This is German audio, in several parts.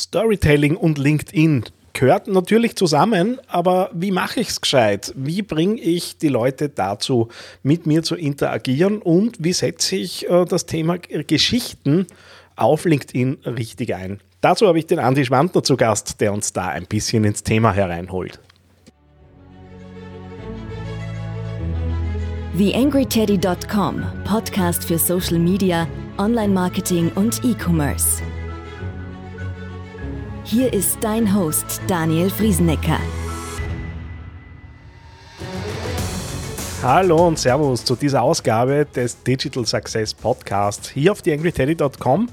Storytelling und LinkedIn gehört natürlich zusammen, aber wie mache ich es gescheit? Wie bringe ich die Leute dazu, mit mir zu interagieren und wie setze ich äh, das Thema Geschichten auf LinkedIn richtig ein? Dazu habe ich den Andi Schwantner zu Gast, der uns da ein bisschen ins Thema hereinholt. TheAngryTeddy.com, Podcast für Social Media, Online-Marketing und E-Commerce. Hier ist dein Host Daniel Friesenecker. Hallo und Servus zu dieser Ausgabe des Digital Success Podcasts hier auf theangryteddy.com.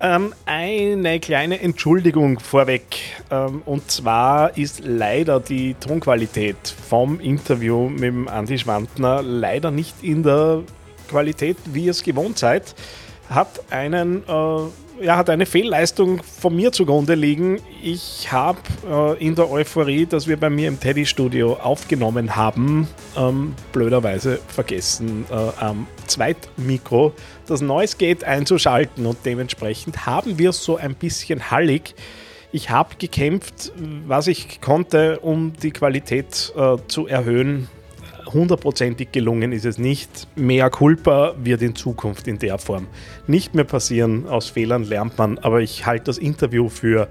Ähm, eine kleine Entschuldigung vorweg. Ähm, und zwar ist leider die Tonqualität vom Interview mit dem Andi Schwantner leider nicht in der Qualität, wie ihr es gewohnt seid. Hat einen äh, ja, hat eine Fehlleistung von mir zugrunde liegen. Ich habe äh, in der Euphorie, dass wir bei mir im Teddy-Studio aufgenommen haben, ähm, blöderweise vergessen, äh, am Zweitmikro das Noise Gate einzuschalten und dementsprechend haben wir so ein bisschen hallig. Ich habe gekämpft, was ich konnte, um die Qualität äh, zu erhöhen hundertprozentig gelungen ist es nicht. Mehr Culpa wird in Zukunft in der Form nicht mehr passieren. Aus Fehlern lernt man, aber ich halte das Interview für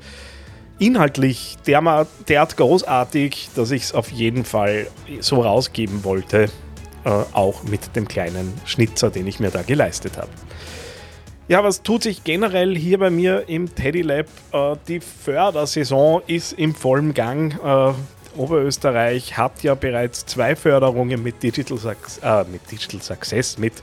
inhaltlich derart großartig, dass ich es auf jeden Fall so rausgeben wollte, äh, auch mit dem kleinen Schnitzer, den ich mir da geleistet habe. Ja, was tut sich generell hier bei mir im Teddy Lab? Äh, die Fördersaison ist im vollen Gang. Äh, Oberösterreich hat ja bereits zwei Förderungen mit Digital, äh, mit Digital Success, mit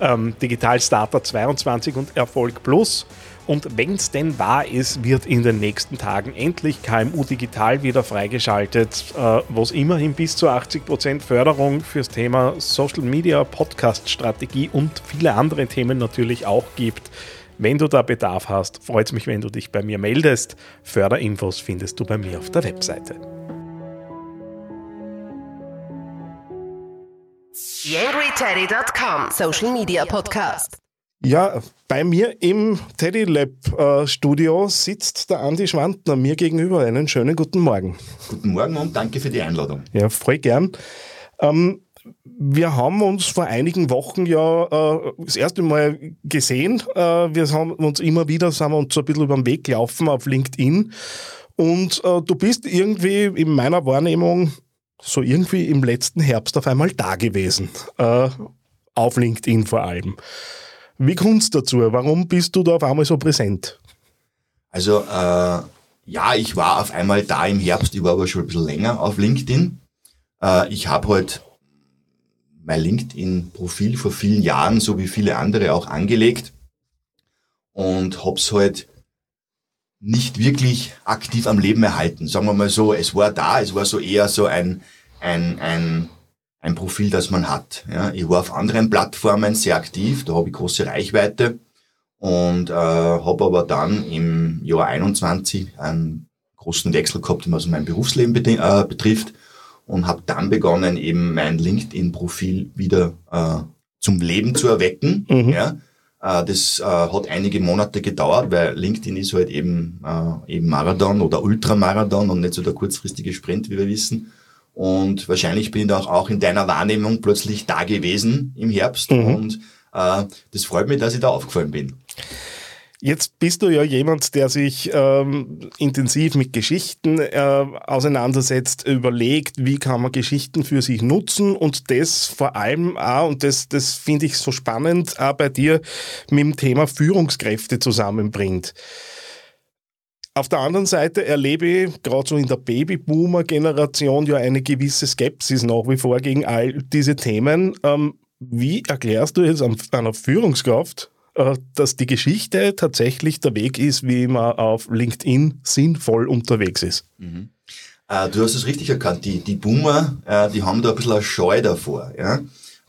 ähm, Digital Starter 22 und Erfolg Plus. Und wenn es denn wahr ist, wird in den nächsten Tagen endlich KMU Digital wieder freigeschaltet, äh, wo es immerhin bis zu 80% Förderung fürs Thema Social Media, Podcast-Strategie und viele andere Themen natürlich auch gibt. Wenn du da Bedarf hast, freut es mich, wenn du dich bei mir meldest. Förderinfos findest du bei mir auf der Webseite. YangryTeddy.com Social Media Podcast. Ja, bei mir im Teddy Lab äh, Studio sitzt der Andi Schwantner mir gegenüber. Einen schönen guten Morgen. Guten Morgen und danke für die Einladung. Ja, voll gern. Ähm, wir haben uns vor einigen Wochen ja äh, das erste Mal gesehen. Äh, wir haben uns immer wieder, sind wir uns so ein bisschen über den Weg gelaufen auf LinkedIn. Und äh, du bist irgendwie in meiner Wahrnehmung so irgendwie im letzten Herbst auf einmal da gewesen. Äh, auf LinkedIn vor allem. Wie kommt es dazu? Warum bist du da auf einmal so präsent? Also, äh, ja, ich war auf einmal da im Herbst, ich war aber schon ein bisschen länger auf LinkedIn. Äh, ich habe halt mein LinkedIn-Profil vor vielen Jahren, so wie viele andere auch angelegt und hab's halt nicht wirklich aktiv am Leben erhalten. Sagen wir mal so, es war da, es war so eher so ein, ein, ein, ein Profil, das man hat. Ja, ich war auf anderen Plattformen sehr aktiv, da habe ich große Reichweite und äh, habe aber dann im Jahr 21 einen großen Wechsel gehabt, was mein Berufsleben äh, betrifft und habe dann begonnen, eben mein LinkedIn-Profil wieder äh, zum Leben zu erwecken. Mhm. Ja, das äh, hat einige Monate gedauert, weil LinkedIn ist halt eben, äh, eben Marathon oder Ultramarathon und nicht so der kurzfristige Sprint, wie wir wissen. Und wahrscheinlich bin ich da auch in deiner Wahrnehmung plötzlich da gewesen im Herbst. Mhm. Und äh, das freut mich, dass ich da aufgefallen bin. Jetzt bist du ja jemand, der sich ähm, intensiv mit Geschichten äh, auseinandersetzt, überlegt, wie kann man Geschichten für sich nutzen und das vor allem auch, und das, das finde ich so spannend, auch bei dir mit dem Thema Führungskräfte zusammenbringt. Auf der anderen Seite erlebe ich gerade so in der Babyboomer-Generation ja eine gewisse Skepsis nach wie vor gegen all diese Themen. Ähm, wie erklärst du jetzt einer Führungskraft, dass die Geschichte tatsächlich der Weg ist, wie man auf LinkedIn sinnvoll unterwegs ist. Mhm. Äh, du hast es richtig erkannt, die, die Boomer, äh, die haben da ein bisschen eine Scheu davor. Ja?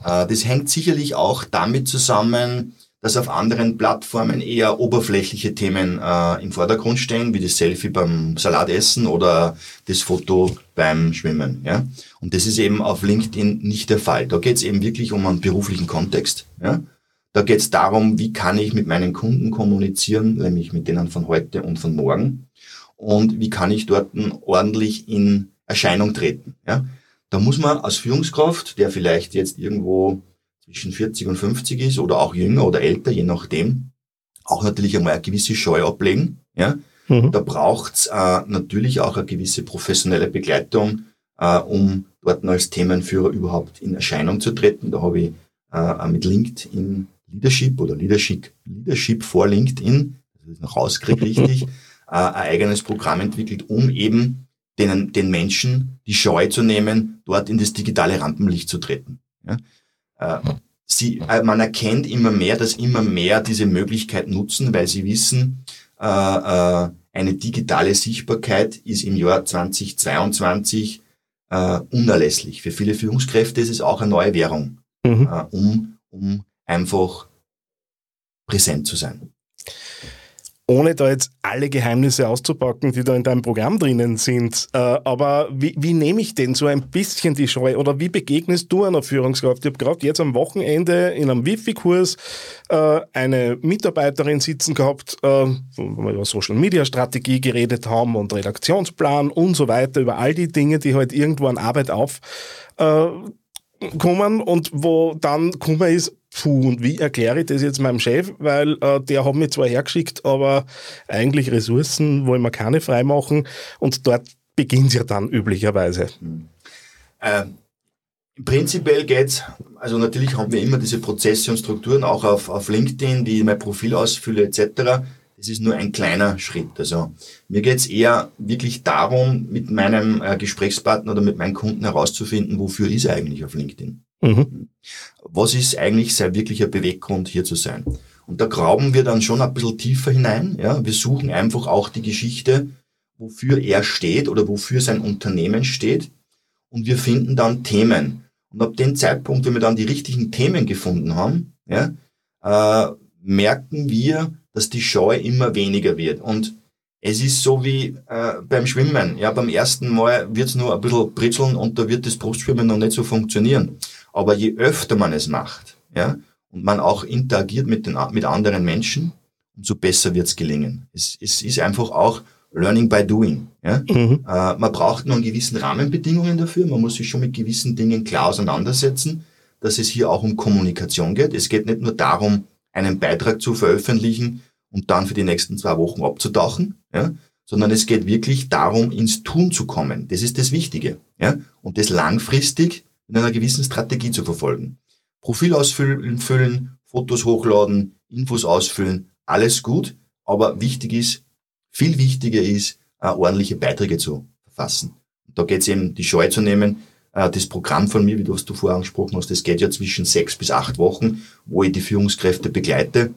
Äh, das hängt sicherlich auch damit zusammen, dass auf anderen Plattformen eher oberflächliche Themen äh, im Vordergrund stehen, wie das Selfie beim Salatessen oder das Foto beim Schwimmen. Ja? Und das ist eben auf LinkedIn nicht der Fall. Da geht es eben wirklich um einen beruflichen Kontext. Ja? Da geht es darum, wie kann ich mit meinen Kunden kommunizieren, nämlich mit denen von heute und von morgen. Und wie kann ich dort ordentlich in Erscheinung treten. Ja? Da muss man als Führungskraft, der vielleicht jetzt irgendwo zwischen 40 und 50 ist oder auch jünger oder älter, je nachdem, auch natürlich einmal eine gewisse Scheu ablegen. Ja? Mhm. Da braucht's äh, natürlich auch eine gewisse professionelle Begleitung, äh, um dort als Themenführer überhaupt in Erscheinung zu treten. Da habe ich äh, mit LinkedIn Leadership oder Leadership, Leadership vor LinkedIn, das ist noch rauskrieg richtig, äh, ein eigenes Programm entwickelt, um eben den, den Menschen die Scheu zu nehmen, dort in das digitale Rampenlicht zu treten. Ja? Äh, sie, äh, man erkennt immer mehr, dass immer mehr diese Möglichkeit nutzen, weil sie wissen, eine digitale Sichtbarkeit ist im Jahr 2022 äh, unerlässlich. Für viele Führungskräfte ist es auch eine neue Währung, mhm. um, um einfach präsent zu sein ohne da jetzt alle Geheimnisse auszupacken, die da in deinem Programm drinnen sind. Äh, aber wie, wie nehme ich denn so ein bisschen die Scheu oder wie begegnest du einer Führungskraft? Ich habe gerade jetzt am Wochenende in einem Wifi-Kurs äh, eine Mitarbeiterin sitzen gehabt, äh, wo wir über Social-Media-Strategie geredet haben und Redaktionsplan und so weiter, über all die Dinge, die halt irgendwo an Arbeit auf kommen und wo dann gekommen ist, puh, und wie erkläre ich das jetzt meinem Chef, weil äh, der hat mich zwar hergeschickt, aber eigentlich Ressourcen wollen wir keine freimachen und dort beginnt es ja dann üblicherweise. Mhm. Äh, prinzipiell geht's, also natürlich haben wir immer diese Prozesse und Strukturen auch auf, auf LinkedIn, die mein Profil ausfülle etc., das ist nur ein kleiner Schritt. Also mir geht es eher wirklich darum, mit meinem äh, Gesprächspartner oder mit meinen Kunden herauszufinden, wofür ist er eigentlich auf LinkedIn. Mhm. Was ist eigentlich sein wirklicher Beweggrund, hier zu sein? Und da graben wir dann schon ein bisschen tiefer hinein. Ja? Wir suchen einfach auch die Geschichte, wofür er steht oder wofür sein Unternehmen steht. Und wir finden dann Themen. Und ab dem Zeitpunkt, wenn wir dann die richtigen Themen gefunden haben, ja, äh, merken wir, dass die Scheu immer weniger wird. Und es ist so wie äh, beim Schwimmen. Ja, beim ersten Mal wird es nur ein bisschen britzeln und da wird das Brustschwimmen noch nicht so funktionieren. Aber je öfter man es macht, ja, und man auch interagiert mit, den, mit anderen Menschen, umso besser wird es gelingen. Es, es ist einfach auch Learning by Doing. Ja? Mhm. Äh, man braucht nur einen gewissen Rahmenbedingungen dafür. Man muss sich schon mit gewissen Dingen klar auseinandersetzen, dass es hier auch um Kommunikation geht. Es geht nicht nur darum, einen Beitrag zu veröffentlichen und dann für die nächsten zwei Wochen abzutauchen, ja, sondern es geht wirklich darum, ins Tun zu kommen. Das ist das Wichtige. Ja, und das langfristig in einer gewissen Strategie zu verfolgen. Profil ausfüllen, füllen, Fotos hochladen, Infos ausfüllen, alles gut, aber wichtig ist, viel wichtiger ist, äh, ordentliche Beiträge zu verfassen. Und da geht es eben, die Scheu zu nehmen, äh, das Programm von mir, wie du, was du vorher angesprochen hast, das geht ja zwischen sechs bis acht Wochen, wo ich die Führungskräfte begleite.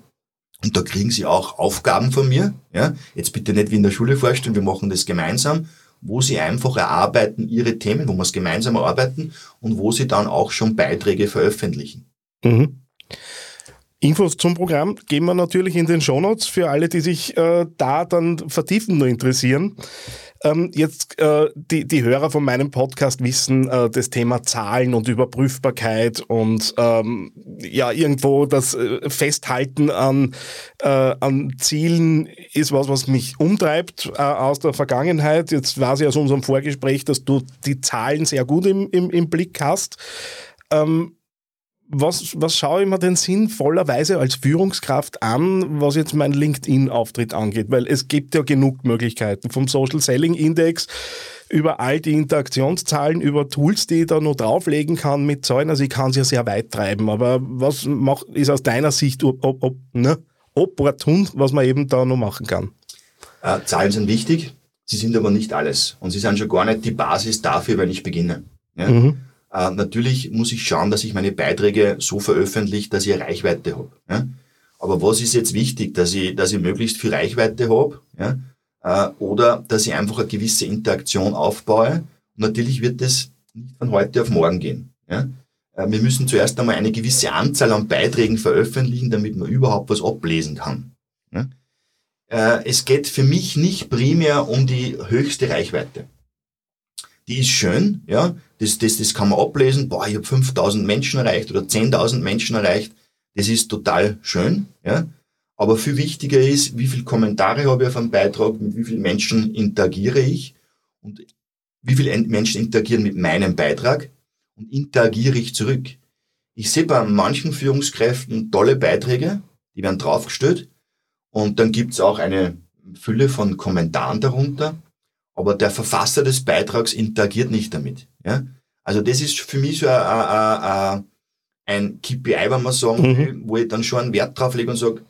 Und da kriegen sie auch Aufgaben von mir. Ja? Jetzt bitte nicht wie in der Schule vorstellen, wir machen das gemeinsam, wo sie einfach erarbeiten ihre Themen, wo wir es gemeinsam erarbeiten und wo sie dann auch schon Beiträge veröffentlichen. Mhm. Infos zum Programm geben wir natürlich in den Shownotes für alle, die sich äh, da dann vertiefen nur interessieren. Ähm, jetzt äh, die, die Hörer von meinem Podcast wissen äh, das Thema Zahlen und Überprüfbarkeit und ähm, ja irgendwo das äh, Festhalten an, äh, an Zielen ist was, was mich umtreibt äh, aus der Vergangenheit. Jetzt weiß ich aus unserem Vorgespräch, dass du die Zahlen sehr gut im, im, im Blick hast. Ähm, was, was schaue ich mir denn sinnvollerweise als Führungskraft an, was jetzt mein LinkedIn-Auftritt angeht? Weil es gibt ja genug Möglichkeiten. Vom Social Selling Index über all die Interaktionszahlen, über Tools, die ich da noch drauflegen kann mit Zahlen. Also ich kann es ja sehr weit treiben. Aber was macht, ist aus deiner Sicht ob, ob, ne, opportun, was man eben da noch machen kann? Äh, Zahlen sind wichtig, sie sind aber nicht alles. Und sie sind schon gar nicht die Basis dafür, wenn ich beginne. Ja? Mhm. Äh, natürlich muss ich schauen, dass ich meine Beiträge so veröffentliche, dass ich Reichweite habe. Ja? Aber was ist jetzt wichtig, dass ich, dass ich möglichst viel Reichweite habe, ja? Äh, oder dass ich einfach eine gewisse Interaktion aufbaue. Und natürlich wird das nicht von heute auf morgen gehen. Ja? Äh, wir müssen zuerst einmal eine gewisse Anzahl an Beiträgen veröffentlichen, damit man überhaupt was ablesen kann. Ja? Äh, es geht für mich nicht primär um die höchste Reichweite die ist schön, ja, das, das, das kann man ablesen, boah, ich habe 5000 Menschen erreicht oder 10.000 Menschen erreicht, Das ist total schön, ja. Aber viel wichtiger ist, wie viele Kommentare habe ich auf einem Beitrag, mit wie vielen Menschen interagiere ich und wie viele Menschen interagieren mit meinem Beitrag und interagiere ich zurück. Ich sehe bei manchen Führungskräften tolle Beiträge, die werden draufgestellt und dann gibt's auch eine Fülle von Kommentaren darunter, aber der Verfasser des Beitrags interagiert nicht damit. Ja? Also das ist für mich so ein, ein, KPI, wenn man sagen will, mhm. wo ich dann schon einen Wert drauf lege und sage,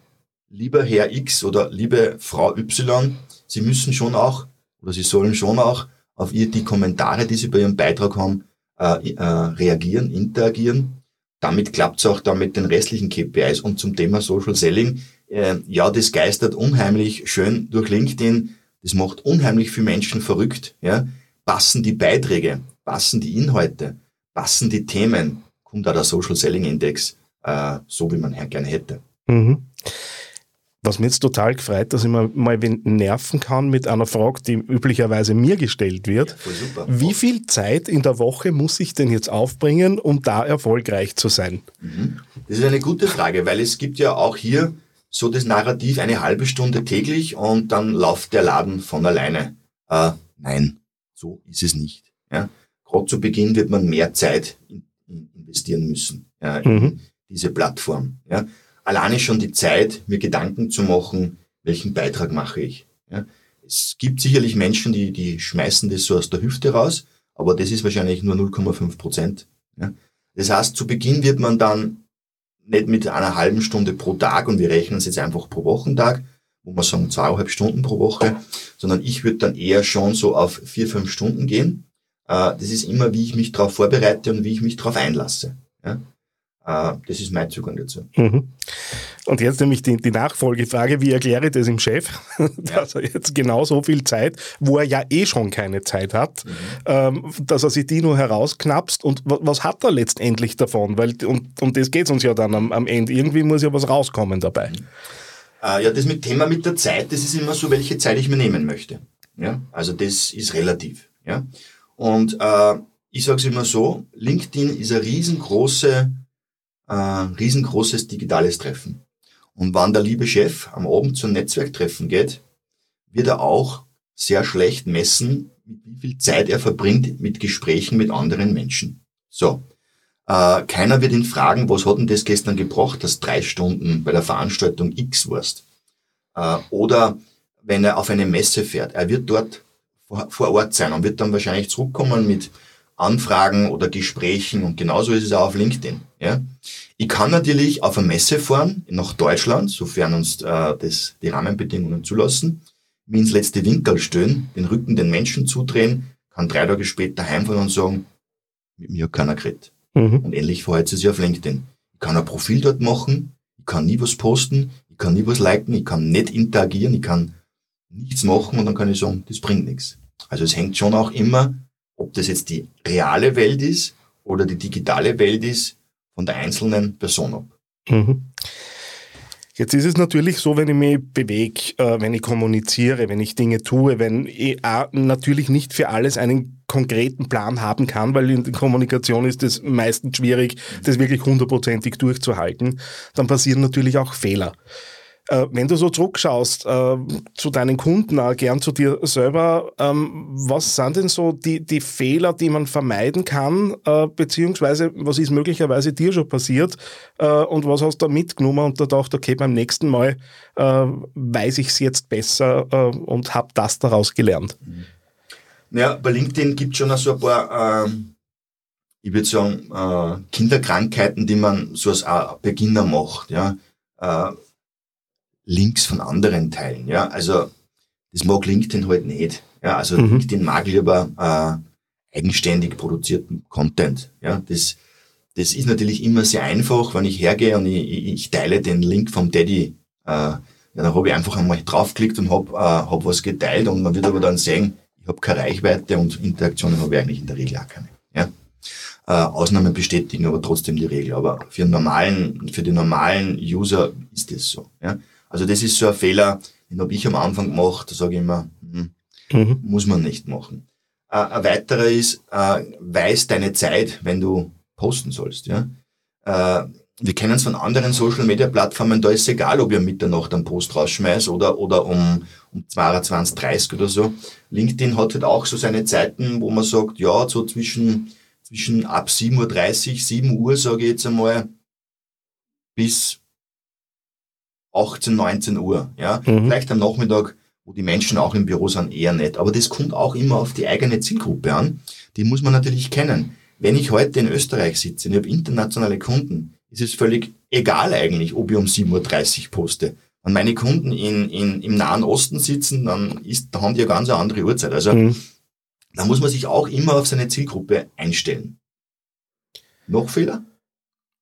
lieber Herr X oder liebe Frau Y, Sie müssen schon auch oder Sie sollen schon auch auf ihr, die Kommentare, die Sie bei Ihrem Beitrag haben, äh, äh, reagieren, interagieren. Damit klappt es auch dann mit den restlichen KPIs. Und zum Thema Social Selling, äh, ja, das geistert unheimlich schön durch LinkedIn. Das macht unheimlich viele Menschen verrückt. Ja? Passen die Beiträge, passen die Inhalte, passen die Themen, kommt da der Social Selling Index äh, so, wie man gerne hätte. Mhm. Was mir jetzt total gefreut, dass ich mal, mal nerven kann mit einer Frage, die üblicherweise mir gestellt wird. Ja, Wie viel Zeit in der Woche muss ich denn jetzt aufbringen, um da erfolgreich zu sein? Mhm. Das ist eine gute Frage, weil es gibt ja auch hier so das Narrativ eine halbe Stunde täglich und dann läuft der Laden von alleine. Äh, nein, so ist es nicht. Ja? Gerade zu Beginn wird man mehr Zeit in, in investieren müssen ja, in mhm. diese Plattform. Ja? alleine schon die Zeit, mir Gedanken zu machen, welchen Beitrag mache ich. Ja. Es gibt sicherlich Menschen, die, die schmeißen das so aus der Hüfte raus, aber das ist wahrscheinlich nur 0,5 Prozent. Ja. Das heißt, zu Beginn wird man dann nicht mit einer halben Stunde pro Tag und wir rechnen es jetzt einfach pro Wochentag, wo wir sagen zweieinhalb Stunden pro Woche, sondern ich würde dann eher schon so auf vier, fünf Stunden gehen. Äh, das ist immer, wie ich mich darauf vorbereite und wie ich mich darauf einlasse. Äh, das ist mein Zugang dazu. Mhm. Und jetzt nämlich die, die, Nachfolgefrage, wie erkläre ich das im Chef, dass er jetzt genau so viel Zeit, wo er ja eh schon keine Zeit hat, mhm. ähm, dass er sich die nur herausknapst und was hat er letztendlich davon? Weil um, um das geht es uns ja dann am, am, Ende. Irgendwie muss ja was rauskommen dabei. Mhm. Äh, ja, das mit Thema mit der Zeit, das ist immer so, welche Zeit ich mir nehmen möchte. Ja, also das ist relativ. Ja, und äh, ich sage es immer so: LinkedIn ist eine riesengroße äh, riesengroßes digitales Treffen. Und wann der liebe Chef am Abend zum Netzwerktreffen geht, wird er auch sehr schlecht messen, wie viel Zeit er verbringt mit Gesprächen mit anderen Menschen. So. Äh, keiner wird ihn fragen, was hat denn das gestern gebracht, dass drei Stunden bei der Veranstaltung X warst. Äh, oder wenn er auf eine Messe fährt, er wird dort vor Ort sein und wird dann wahrscheinlich zurückkommen mit Anfragen oder Gesprächen und genauso ist es auch auf LinkedIn. Ja? Ich kann natürlich auf eine Messe fahren nach Deutschland, sofern uns äh, das, die Rahmenbedingungen zulassen, mir ins letzte Winkel stellen, den Rücken den Menschen zudrehen, kann drei Tage später heimfahren und sagen, mit mir keiner geredet. Mhm. Und ähnlich verhält es sich auf LinkedIn. Ich kann ein Profil dort machen, ich kann nie was posten, ich kann nie was liken, ich kann nicht interagieren, ich kann nichts machen und dann kann ich sagen, das bringt nichts. Also es hängt schon auch immer ob das jetzt die reale Welt ist oder die digitale Welt ist, von der einzelnen Person ab. Mhm. Jetzt ist es natürlich so, wenn ich mich bewege, äh, wenn ich kommuniziere, wenn ich Dinge tue, wenn ich natürlich nicht für alles einen konkreten Plan haben kann, weil in der Kommunikation ist es meistens schwierig, das wirklich hundertprozentig durchzuhalten, dann passieren natürlich auch Fehler. Äh, wenn du so zurückschaust äh, zu deinen Kunden, auch gern zu dir selber, ähm, was sind denn so die, die Fehler, die man vermeiden kann, äh, beziehungsweise was ist möglicherweise dir schon passiert äh, und was hast du da mitgenommen und da dachte, okay, beim nächsten Mal äh, weiß ich es jetzt besser äh, und habe das daraus gelernt? Naja, bei LinkedIn gibt es schon so ein paar, ähm, ich würde sagen, Kinderkrankheiten, die man so als Beginner macht. Ja Links von anderen teilen. Ja, also das mag LinkedIn halt nicht. Ja, also mhm. LinkedIn mag lieber äh, eigenständig produzierten Content. Ja, das, das ist natürlich immer sehr einfach, wenn ich hergehe und ich, ich teile den Link vom Daddy. Äh, ja, dann habe ich einfach einmal draufgeklickt und habe äh, hab was geteilt und man wird aber dann sehen, ich habe keine Reichweite und Interaktionen habe ich eigentlich in der Regel auch keine. Ja? Äh, Ausnahmen bestätigen aber trotzdem die Regel. Aber für, normalen, für den normalen User ist das so. Ja? Also das ist so ein Fehler, den habe ich am Anfang gemacht, da sage ich immer, hm, mhm. muss man nicht machen. Äh, ein weiterer ist, äh, weiß deine Zeit, wenn du posten sollst. Ja? Äh, wir kennen es von anderen Social-Media-Plattformen, da ist es egal, ob ich um Mitternacht einen Post rausschmeiß oder, oder um, um 22, 30 oder so. LinkedIn hat halt auch so seine Zeiten, wo man sagt, ja, so zwischen, zwischen ab 7.30 Uhr, 7 Uhr, sage ich jetzt einmal, bis 18, 19 Uhr. Ja? Mhm. Vielleicht am Nachmittag, wo die Menschen auch im Büro sind, eher nicht. Aber das kommt auch immer auf die eigene Zielgruppe an. Die muss man natürlich kennen. Wenn ich heute in Österreich sitze und ich habe internationale Kunden, ist es völlig egal eigentlich, ob ich um 7.30 Uhr poste. Wenn meine Kunden in, in, im Nahen Osten sitzen, dann ist, da haben die eine ganz andere Uhrzeit. Also mhm. da muss man sich auch immer auf seine Zielgruppe einstellen. Noch Fehler?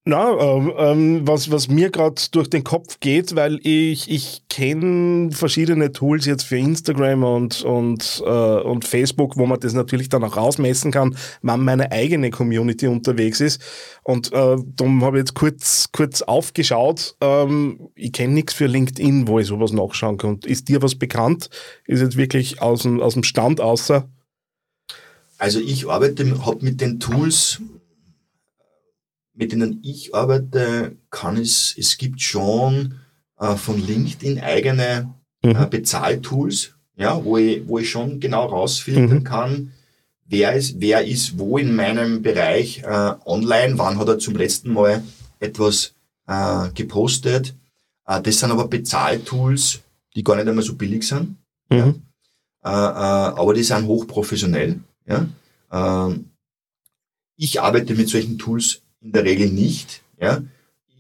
Na, ähm, ähm, was, was mir gerade durch den Kopf geht, weil ich, ich kenne verschiedene Tools jetzt für Instagram und, und, äh, und Facebook, wo man das natürlich dann auch rausmessen kann, wann meine eigene Community unterwegs ist. Und äh, darum habe ich jetzt kurz, kurz aufgeschaut. Ähm, ich kenne nichts für LinkedIn, wo ich sowas nachschauen kann. Ist dir was bekannt? Ist jetzt wirklich aus dem, aus dem Stand außer? Also ich arbeite, habe mit den Tools mit denen ich arbeite, kann es, es gibt schon äh, von LinkedIn eigene äh, mhm. Bezahltools, ja, wo ich, wo ich schon genau rausfiltern mhm. kann, wer ist, wer ist wo in meinem Bereich äh, online, wann hat er zum letzten Mal etwas äh, gepostet. Äh, das sind aber Bezahltools, die gar nicht einmal so billig sind. Mhm. Ja. Äh, äh, aber die sind hochprofessionell. Ja. Äh, ich arbeite mit solchen Tools in der Regel nicht. Ja.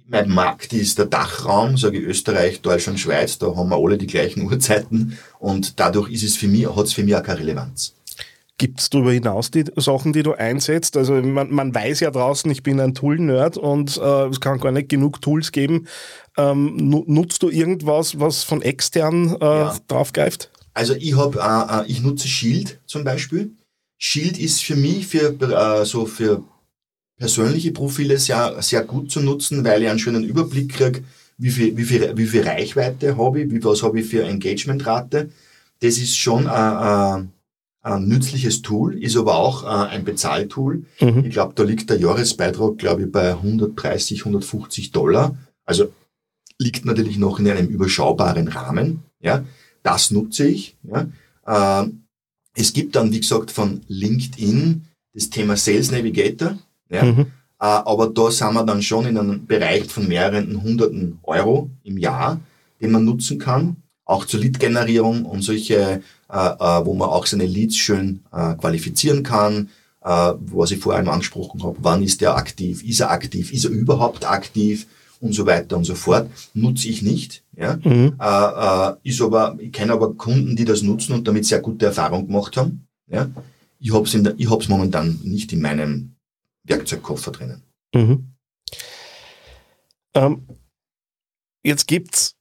Mein Markt ist der Dachraum, sage ich Österreich, Deutschland, Schweiz, da haben wir alle die gleichen Uhrzeiten und dadurch ist es für mich, hat es für mich auch keine Relevanz. Gibt es darüber hinaus die Sachen, die du einsetzt? Also man, man weiß ja draußen, ich bin ein Tool-Nerd und äh, es kann gar nicht genug Tools geben. Ähm, nutzt du irgendwas, was von extern äh, ja. draufgreift? Also ich habe, äh, äh, ich nutze Shield zum Beispiel. Shield ist für mich für äh, so für persönliche Profile sehr, sehr gut zu nutzen, weil ich einen schönen Überblick kriege, wie viel, wie viel, wie viel Reichweite habe ich, wie, was habe ich für Engagementrate. Das ist schon ein, ein, ein nützliches Tool, ist aber auch ein Bezahltool. Mhm. Ich glaube, da liegt der Jahresbeitrag, glaube ich, bei 130, 150 Dollar. Also liegt natürlich noch in einem überschaubaren Rahmen. Ja, das nutze ich. Ja. Es gibt dann, wie gesagt, von LinkedIn das Thema Sales Navigator. Ja? Mhm. Äh, aber da sind wir dann schon in einem Bereich von mehreren hunderten Euro im Jahr, den man nutzen kann, auch zur Lead-Generierung und solche, äh, äh, wo man auch seine Leads schön qualifizieren kann, was ich vorher angesprochen habe. Wann ist der aktiv? Ist er aktiv? Ist er überhaupt aktiv? Und so weiter und so fort. Nutze ich nicht. Ja? Mhm. Äh, ist aber, ich kenne aber Kunden, die das nutzen und damit sehr gute Erfahrungen gemacht haben. Ja? Ich habe es momentan nicht in meinem Werkzeugkoffer drinnen. Mhm. Ähm, jetzt gibt's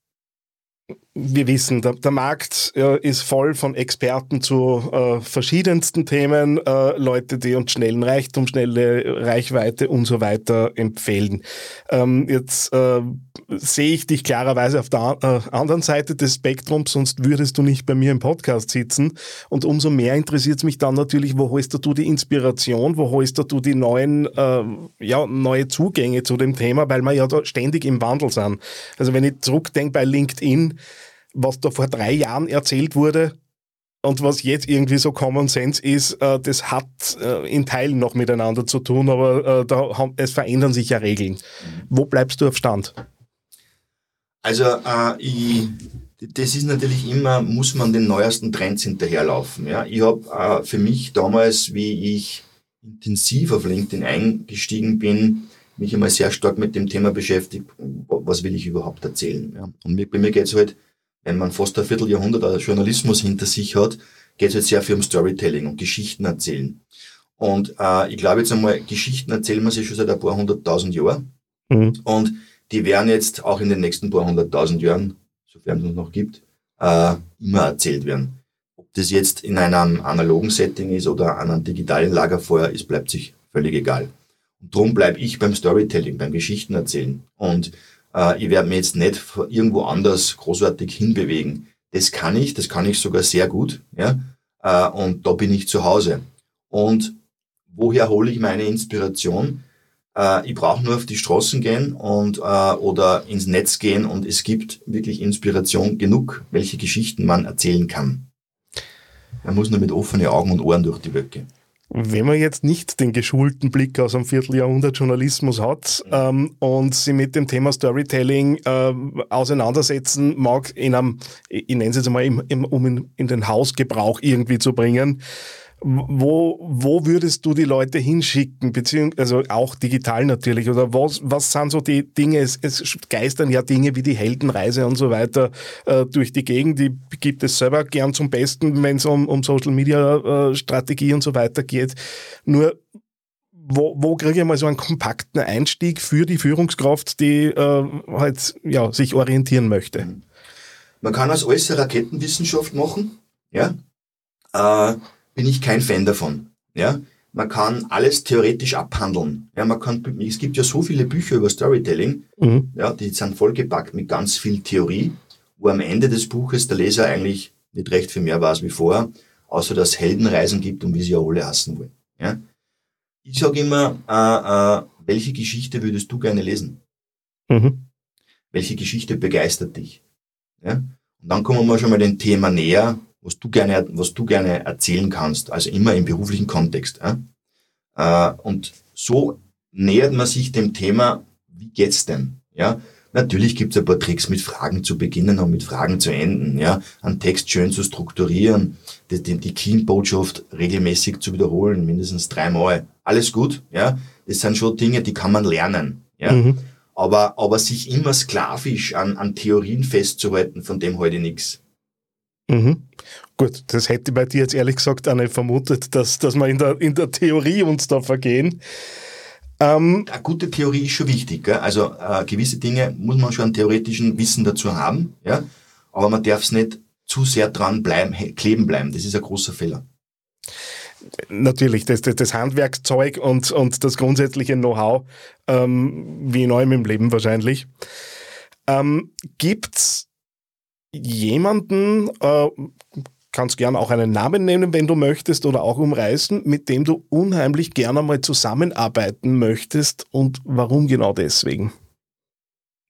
wir wissen, der, der Markt äh, ist voll von Experten zu äh, verschiedensten Themen, äh, Leute, die uns schnellen Reichtum, schnelle Reichweite und so weiter empfehlen. Ähm, jetzt äh, sehe ich dich klarerweise auf der äh, anderen Seite des Spektrums, sonst würdest du nicht bei mir im Podcast sitzen. Und umso mehr interessiert es mich dann natürlich, wo holst du die Inspiration, wo holst du die neuen, äh, ja, neue Zugänge zu dem Thema, weil wir ja da ständig im Wandel sind. Also wenn ich zurückdenke bei LinkedIn, was da vor drei Jahren erzählt wurde und was jetzt irgendwie so Common Sense ist, äh, das hat äh, in Teilen noch miteinander zu tun, aber äh, da haben, es verändern sich ja Regeln. Wo bleibst du auf Stand? Also äh, ich, das ist natürlich immer, muss man den neuesten Trends hinterherlaufen. Ja? Ich habe äh, für mich damals, wie ich intensiv auf LinkedIn eingestiegen bin, mich einmal sehr stark mit dem Thema beschäftigt, was will ich überhaupt erzählen. Ja? Und mir, bei mir geht es halt wenn man fast ein Vierteljahrhundert Journalismus hinter sich hat, geht es jetzt sehr viel um Storytelling und Geschichten erzählen. Und äh, ich glaube jetzt einmal, Geschichten erzählen wir sich schon seit ein paar hunderttausend Jahren. Mhm. Und die werden jetzt auch in den nächsten paar hunderttausend Jahren, sofern es noch gibt, äh, immer erzählt werden. Ob das jetzt in einem analogen Setting ist oder an einem digitalen Lagerfeuer ist, bleibt sich völlig egal. Und darum bleibe ich beim Storytelling, beim Geschichten erzählen. Und äh, ich werde mir jetzt nicht irgendwo anders großartig hinbewegen. Das kann ich, das kann ich sogar sehr gut, ja, äh, und da bin ich zu Hause. Und woher hole ich meine Inspiration? Äh, ich brauche nur auf die Straßen gehen und äh, oder ins Netz gehen und es gibt wirklich Inspiration genug, welche Geschichten man erzählen kann. Man muss nur mit offenen Augen und Ohren durch die Welt gehen. Wenn man jetzt nicht den geschulten Blick aus einem Vierteljahrhundert Journalismus hat ähm, und sich mit dem Thema Storytelling ähm, auseinandersetzen mag, in einem, ich nenne es jetzt mal, im, im, um in, in den Hausgebrauch irgendwie zu bringen, wo, wo würdest du die Leute hinschicken, beziehungsweise also auch digital natürlich, oder was, was sind so die Dinge, es, es geistern ja Dinge wie die Heldenreise und so weiter äh, durch die Gegend, die gibt es selber gern zum Besten, wenn es um, um Social Media äh, Strategie und so weiter geht. Nur wo, wo kriege ich mal so einen kompakten Einstieg für die Führungskraft, die äh, halt ja, sich orientieren möchte? Man kann aus alles Raketenwissenschaft machen, ja. Bin ich kein Fan davon. Ja, man kann alles theoretisch abhandeln. Ja, man kann, es gibt ja so viele Bücher über Storytelling, mhm. ja, die sind vollgepackt mit ganz viel Theorie, wo am Ende des Buches der Leser eigentlich nicht recht viel mehr weiß wie vorher, außer dass es Heldenreisen gibt und wie sie alle hassen wollen. Ja. Ich sage immer, äh, äh, welche Geschichte würdest du gerne lesen? Mhm. Welche Geschichte begeistert dich? Ja? Und dann kommen wir schon mal dem Thema näher, was du gerne, was du gerne erzählen kannst, also immer im beruflichen Kontext. Ja? Äh, und so nähert man sich dem Thema, wie geht's denn? Ja, natürlich gibt's ein paar Tricks, mit Fragen zu beginnen und mit Fragen zu enden. Ja, einen Text schön zu strukturieren, die, die, die Key-Botschaft regelmäßig zu wiederholen, mindestens dreimal. Alles gut. Ja, das sind schon Dinge, die kann man lernen. Ja. Mhm. Aber, aber sich immer sklavisch an, an Theorien festzuhalten, von dem heute nichts. Mhm. Gut, das hätte bei dir jetzt ehrlich gesagt auch nicht vermutet, dass, dass wir in der, in der Theorie uns da vergehen. Ähm, Eine gute Theorie ist schon wichtig. Gell? Also äh, gewisse Dinge muss man schon an theoretischen Wissen dazu haben, ja? aber man darf es nicht zu sehr dran bleiben, kleben bleiben. Das ist ein großer Fehler. Natürlich, das, das, das Handwerkszeug und, und das grundsätzliche Know-how, ähm, wie in allem im Leben wahrscheinlich. Ähm, gibt's jemanden, äh, kannst gern auch einen Namen nehmen, wenn du möchtest, oder auch umreißen, mit dem du unheimlich gerne mal zusammenarbeiten möchtest und warum genau deswegen?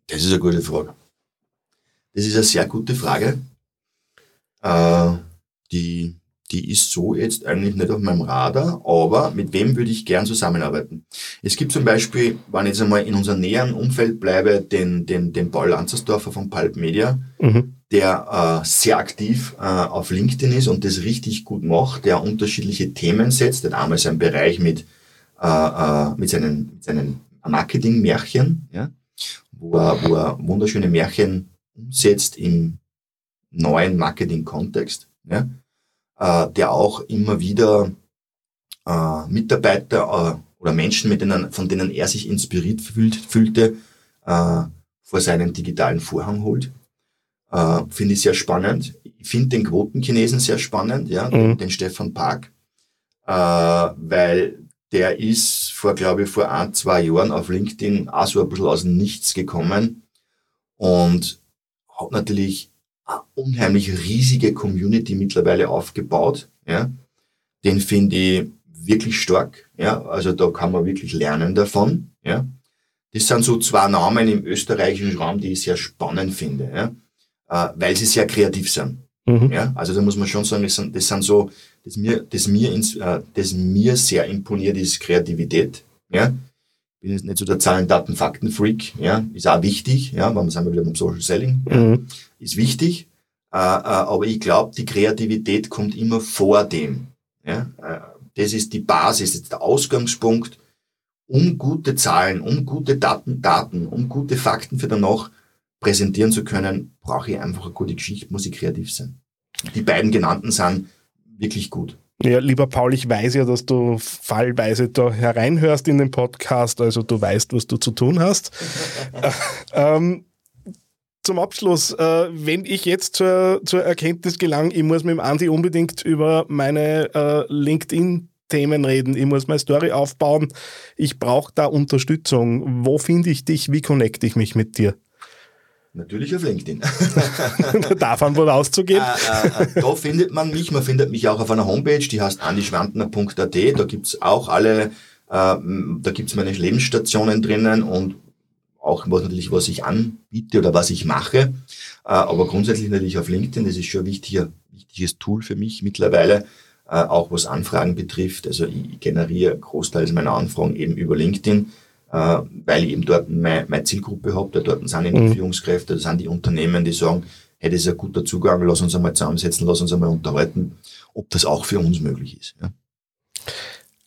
Das ist eine gute Frage. Das ist eine sehr gute Frage. Äh, die die ist so jetzt eigentlich nicht auf meinem Radar, aber mit wem würde ich gern zusammenarbeiten? Es gibt zum Beispiel, wenn ich jetzt einmal in unserem näheren Umfeld bleibe, den, den, den Paul Lanzersdorfer von Pulp Media, mhm. Der äh, sehr aktiv äh, auf LinkedIn ist und das richtig gut macht, der unterschiedliche Themen setzt, der hat einmal seinen Bereich mit, äh, äh, mit seinen, mit seinen Marketing-Märchen, ja, wo, er, wo er wunderschöne Märchen umsetzt im neuen Marketing-Kontext. Ja äh, der auch immer wieder äh, Mitarbeiter äh, oder Menschen, mit denen, von denen er sich inspiriert fühlt, fühlte, äh, vor seinen digitalen Vorhang holt. Äh, finde ich sehr spannend. Ich finde den Quotenchinesen sehr spannend, ja, mhm. den, Stefan Park, äh, weil der ist vor, glaube ich, vor ein, zwei Jahren auf LinkedIn auch so ein bisschen aus dem Nichts gekommen und hat natürlich unheimlich riesige Community mittlerweile aufgebaut. Ja. Den finde ich wirklich stark. Ja. Also da kann man wirklich lernen davon. Ja. Das sind so zwei Namen im österreichischen Raum, die ich sehr spannend finde, ja. Äh, weil sie sehr kreativ sind. Mhm. Ja. Also da muss man schon sagen, das sind, das sind so, das mir, das mir, ins, äh, das mir sehr imponiert, ist Kreativität. Ja bin jetzt nicht so der Zahlen, Daten, Fakten Freak, ja, ist auch wichtig, ja, wenn wir wir wieder beim Social Selling, ja, mhm. ist wichtig, äh, äh, aber ich glaube, die Kreativität kommt immer vor dem, ja, äh, das ist die Basis, das ist der Ausgangspunkt, um gute Zahlen, um gute Daten, Daten, um gute Fakten für danach präsentieren zu können, brauche ich einfach eine gute Geschichte, muss ich kreativ sein. Die beiden genannten sind wirklich gut. Ja, lieber Paul, ich weiß ja, dass du fallweise da hereinhörst in den Podcast, also du weißt, was du zu tun hast. ähm, zum Abschluss, äh, wenn ich jetzt zur, zur Erkenntnis gelang, ich muss mit dem Andi unbedingt über meine äh, LinkedIn-Themen reden, ich muss meine Story aufbauen, ich brauche da Unterstützung. Wo finde ich dich? Wie connecte ich mich mit dir? Natürlich auf LinkedIn. Davon wohl auszugehen. Äh, äh, da findet man mich. Man findet mich auch auf einer Homepage, die heißt andischwantner.at. Da gibt's auch alle Äh, da gibt's meine Lebensstationen drinnen und auch was natürlich, was ich anbiete oder was ich mache. Äh, aber grundsätzlich natürlich auf LinkedIn, das ist schon ein wichtiger, wichtiges Tool für mich mittlerweile, äh, auch was Anfragen betrifft. Also ich generiere großteils meiner Anfragen eben über LinkedIn, äh, weil ich eben dort meine, meine Zielgruppe habe. Da dort sind die mhm. Führungskräfte, das sind die Unternehmen, die sagen, hey, das ist ein guter Zugang, lass uns einmal zusammensetzen, lass uns einmal unterhalten, ob das auch für uns möglich ist. Ja.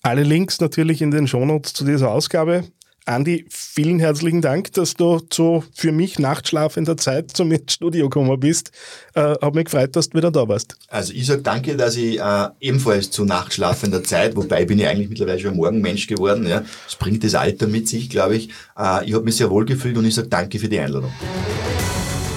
Alle Links natürlich in den Shownotes zu dieser Ausgabe. Andi, vielen herzlichen Dank, dass du zu für mich nachtschlafender Zeit zum Studio gekommen bist. Äh, hab mich gefreut, dass du wieder da warst. Also ich sage danke, dass ich äh, ebenfalls zu nachtschlafender Zeit, wobei bin ich eigentlich mittlerweile schon ein Morgenmensch geworden. Ja. Das bringt das Alter mit sich, glaube ich. Äh, ich habe mich sehr wohl gefühlt und ich sage danke für die Einladung.